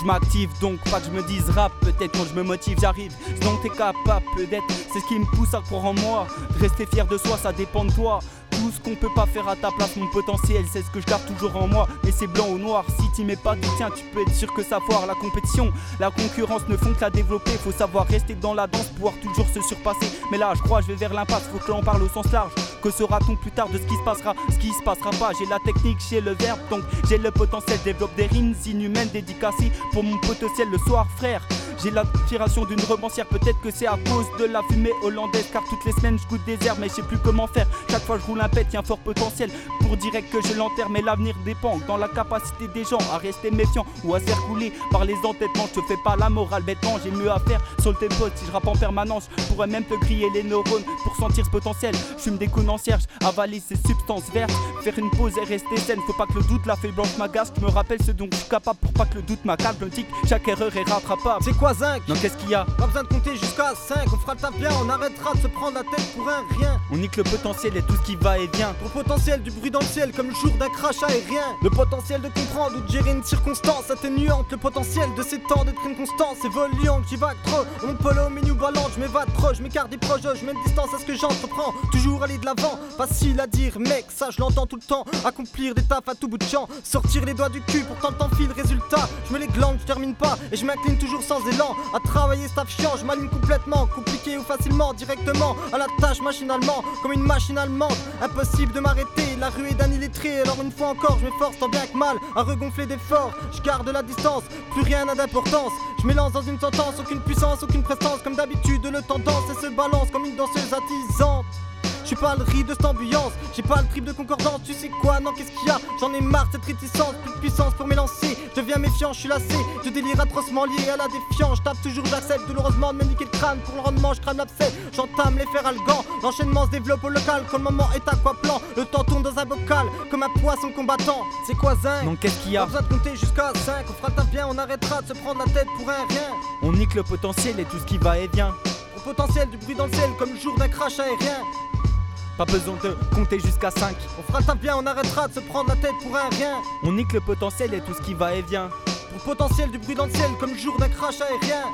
je m'active, donc pas que je me dise rap. Peut-être quand je me motive, j'arrive. Donc t'es capable d'être, c'est ce qui me pousse à croire en moi. Rester fier de soi, ça dépend de toi tout ce qu'on peut pas faire à ta place, mon potentiel, c'est ce que je garde toujours en moi. Mais c'est blanc ou noir, si tu mets pas du tien, tu peux être sûr que ça foire. La compétition, la concurrence ne font que la développer. Faut savoir rester dans la danse, pouvoir toujours se surpasser. Mais là, je crois, je vais vers l'impasse, faut que l'on parle au sens large. Que sera-t-on plus tard de ce qui se passera, ce qui se passera pas J'ai la technique, j'ai le verbe, donc j'ai le potentiel. Développe des rimes inhumaines dédicacées pour mon potentiel le soir, frère. J'ai l'inspiration d'une romancière, peut-être que c'est à cause de la fumée hollandaise. Car toutes les semaines je goûte des herbes, mais je sais plus comment faire. Chaque fois je roule un pet, y a un fort potentiel pour direct que je l'enterre. Mais l'avenir dépend dans la capacité des gens à rester méfiants ou à se par les entêtements. Je te fais pas la morale bêtement, j'ai mieux à faire sur le tempo. Si je rappe en permanence, je pourrais même te griller les neurones pour sentir ce potentiel. Je fume des concierge, avaler ces substances vertes, faire une pause et rester saine. Faut pas que le doute la fait blanche m'agace. Je me rappelle ce dont je suis capable pour pas que le doute m'accable. Chaque erreur est rattrapable. C'est quoi zinc Non, qu'est-ce qu'il y a Pas besoin de compter jusqu'à 5, on fera le taf bien, on arrêtera de se prendre la tête pour un rien. On nique le potentiel et tout ce qui va et vient. Pour potentiel du bruit dans le ciel, comme le jour d'un crash aérien. Le potentiel de comprendre ou de gérer une circonstance atténuante. Le potentiel de ces temps d'être une constance évoluante. J'y va trop, mon polo, mes new balance, je m'évade trop, je m'écarte des projets, je mets une distance à ce que j'entreprends. Toujours aller de l'avant, facile à dire, mec, ça je l'entends tout le temps. Accomplir des tafs à tout bout de champ, sortir les doigts du cul pour tant le résultat. Je me les glande, je termine pas et je m'incline toujours sans à travailler, staff chiant, je m'aligne complètement, compliqué ou facilement, directement, à la tâche machinalement, comme une machine allemande. Impossible de m'arrêter, la rue est d'un illettré, alors une fois encore, je m'efforce tant bien que mal à regonfler d'efforts. Je garde la distance, plus rien n'a d'importance. Je m'élance dans une sentence, aucune puissance, aucune prestance, comme d'habitude, le tendance et se balance comme une danseuse attisante. J'ai pas le riz de cette ambiance, j'ai pas le trip de concordance, tu sais quoi, non qu'est-ce qu'il y a? J'en ai marre de cette réticence, plus de puissance pour m'élancer, je deviens méfiant, je suis lassé, je délire atrocement lié à la défiance, je tape toujours, j'accepte douloureusement de me niquer le crâne, pour le rendement je crame l'abcès, j'entame les fers algants, l'enchaînement se développe au local, quand le moment est à quoi plan, le temps tourne dans un bocal, comme un poisson combattant, c'est quoi zinc? Non qu'est-ce qu'il y a? Pas besoin de compter jusqu'à 5, on fera ta bien, on arrêtera de se prendre la tête pour un rien. On nique le potentiel et tout ce qui va et vient. Au potentiel du bruit dans le ciel, comme le jour d'un crash aérien. Pas besoin de compter jusqu'à 5. On fera ta bien, on arrêtera de se prendre la tête pour un rien. On nique le potentiel et tout ce qui va et vient. Pour potentiel du bruit dans le ciel comme le jour d'un crash aérien.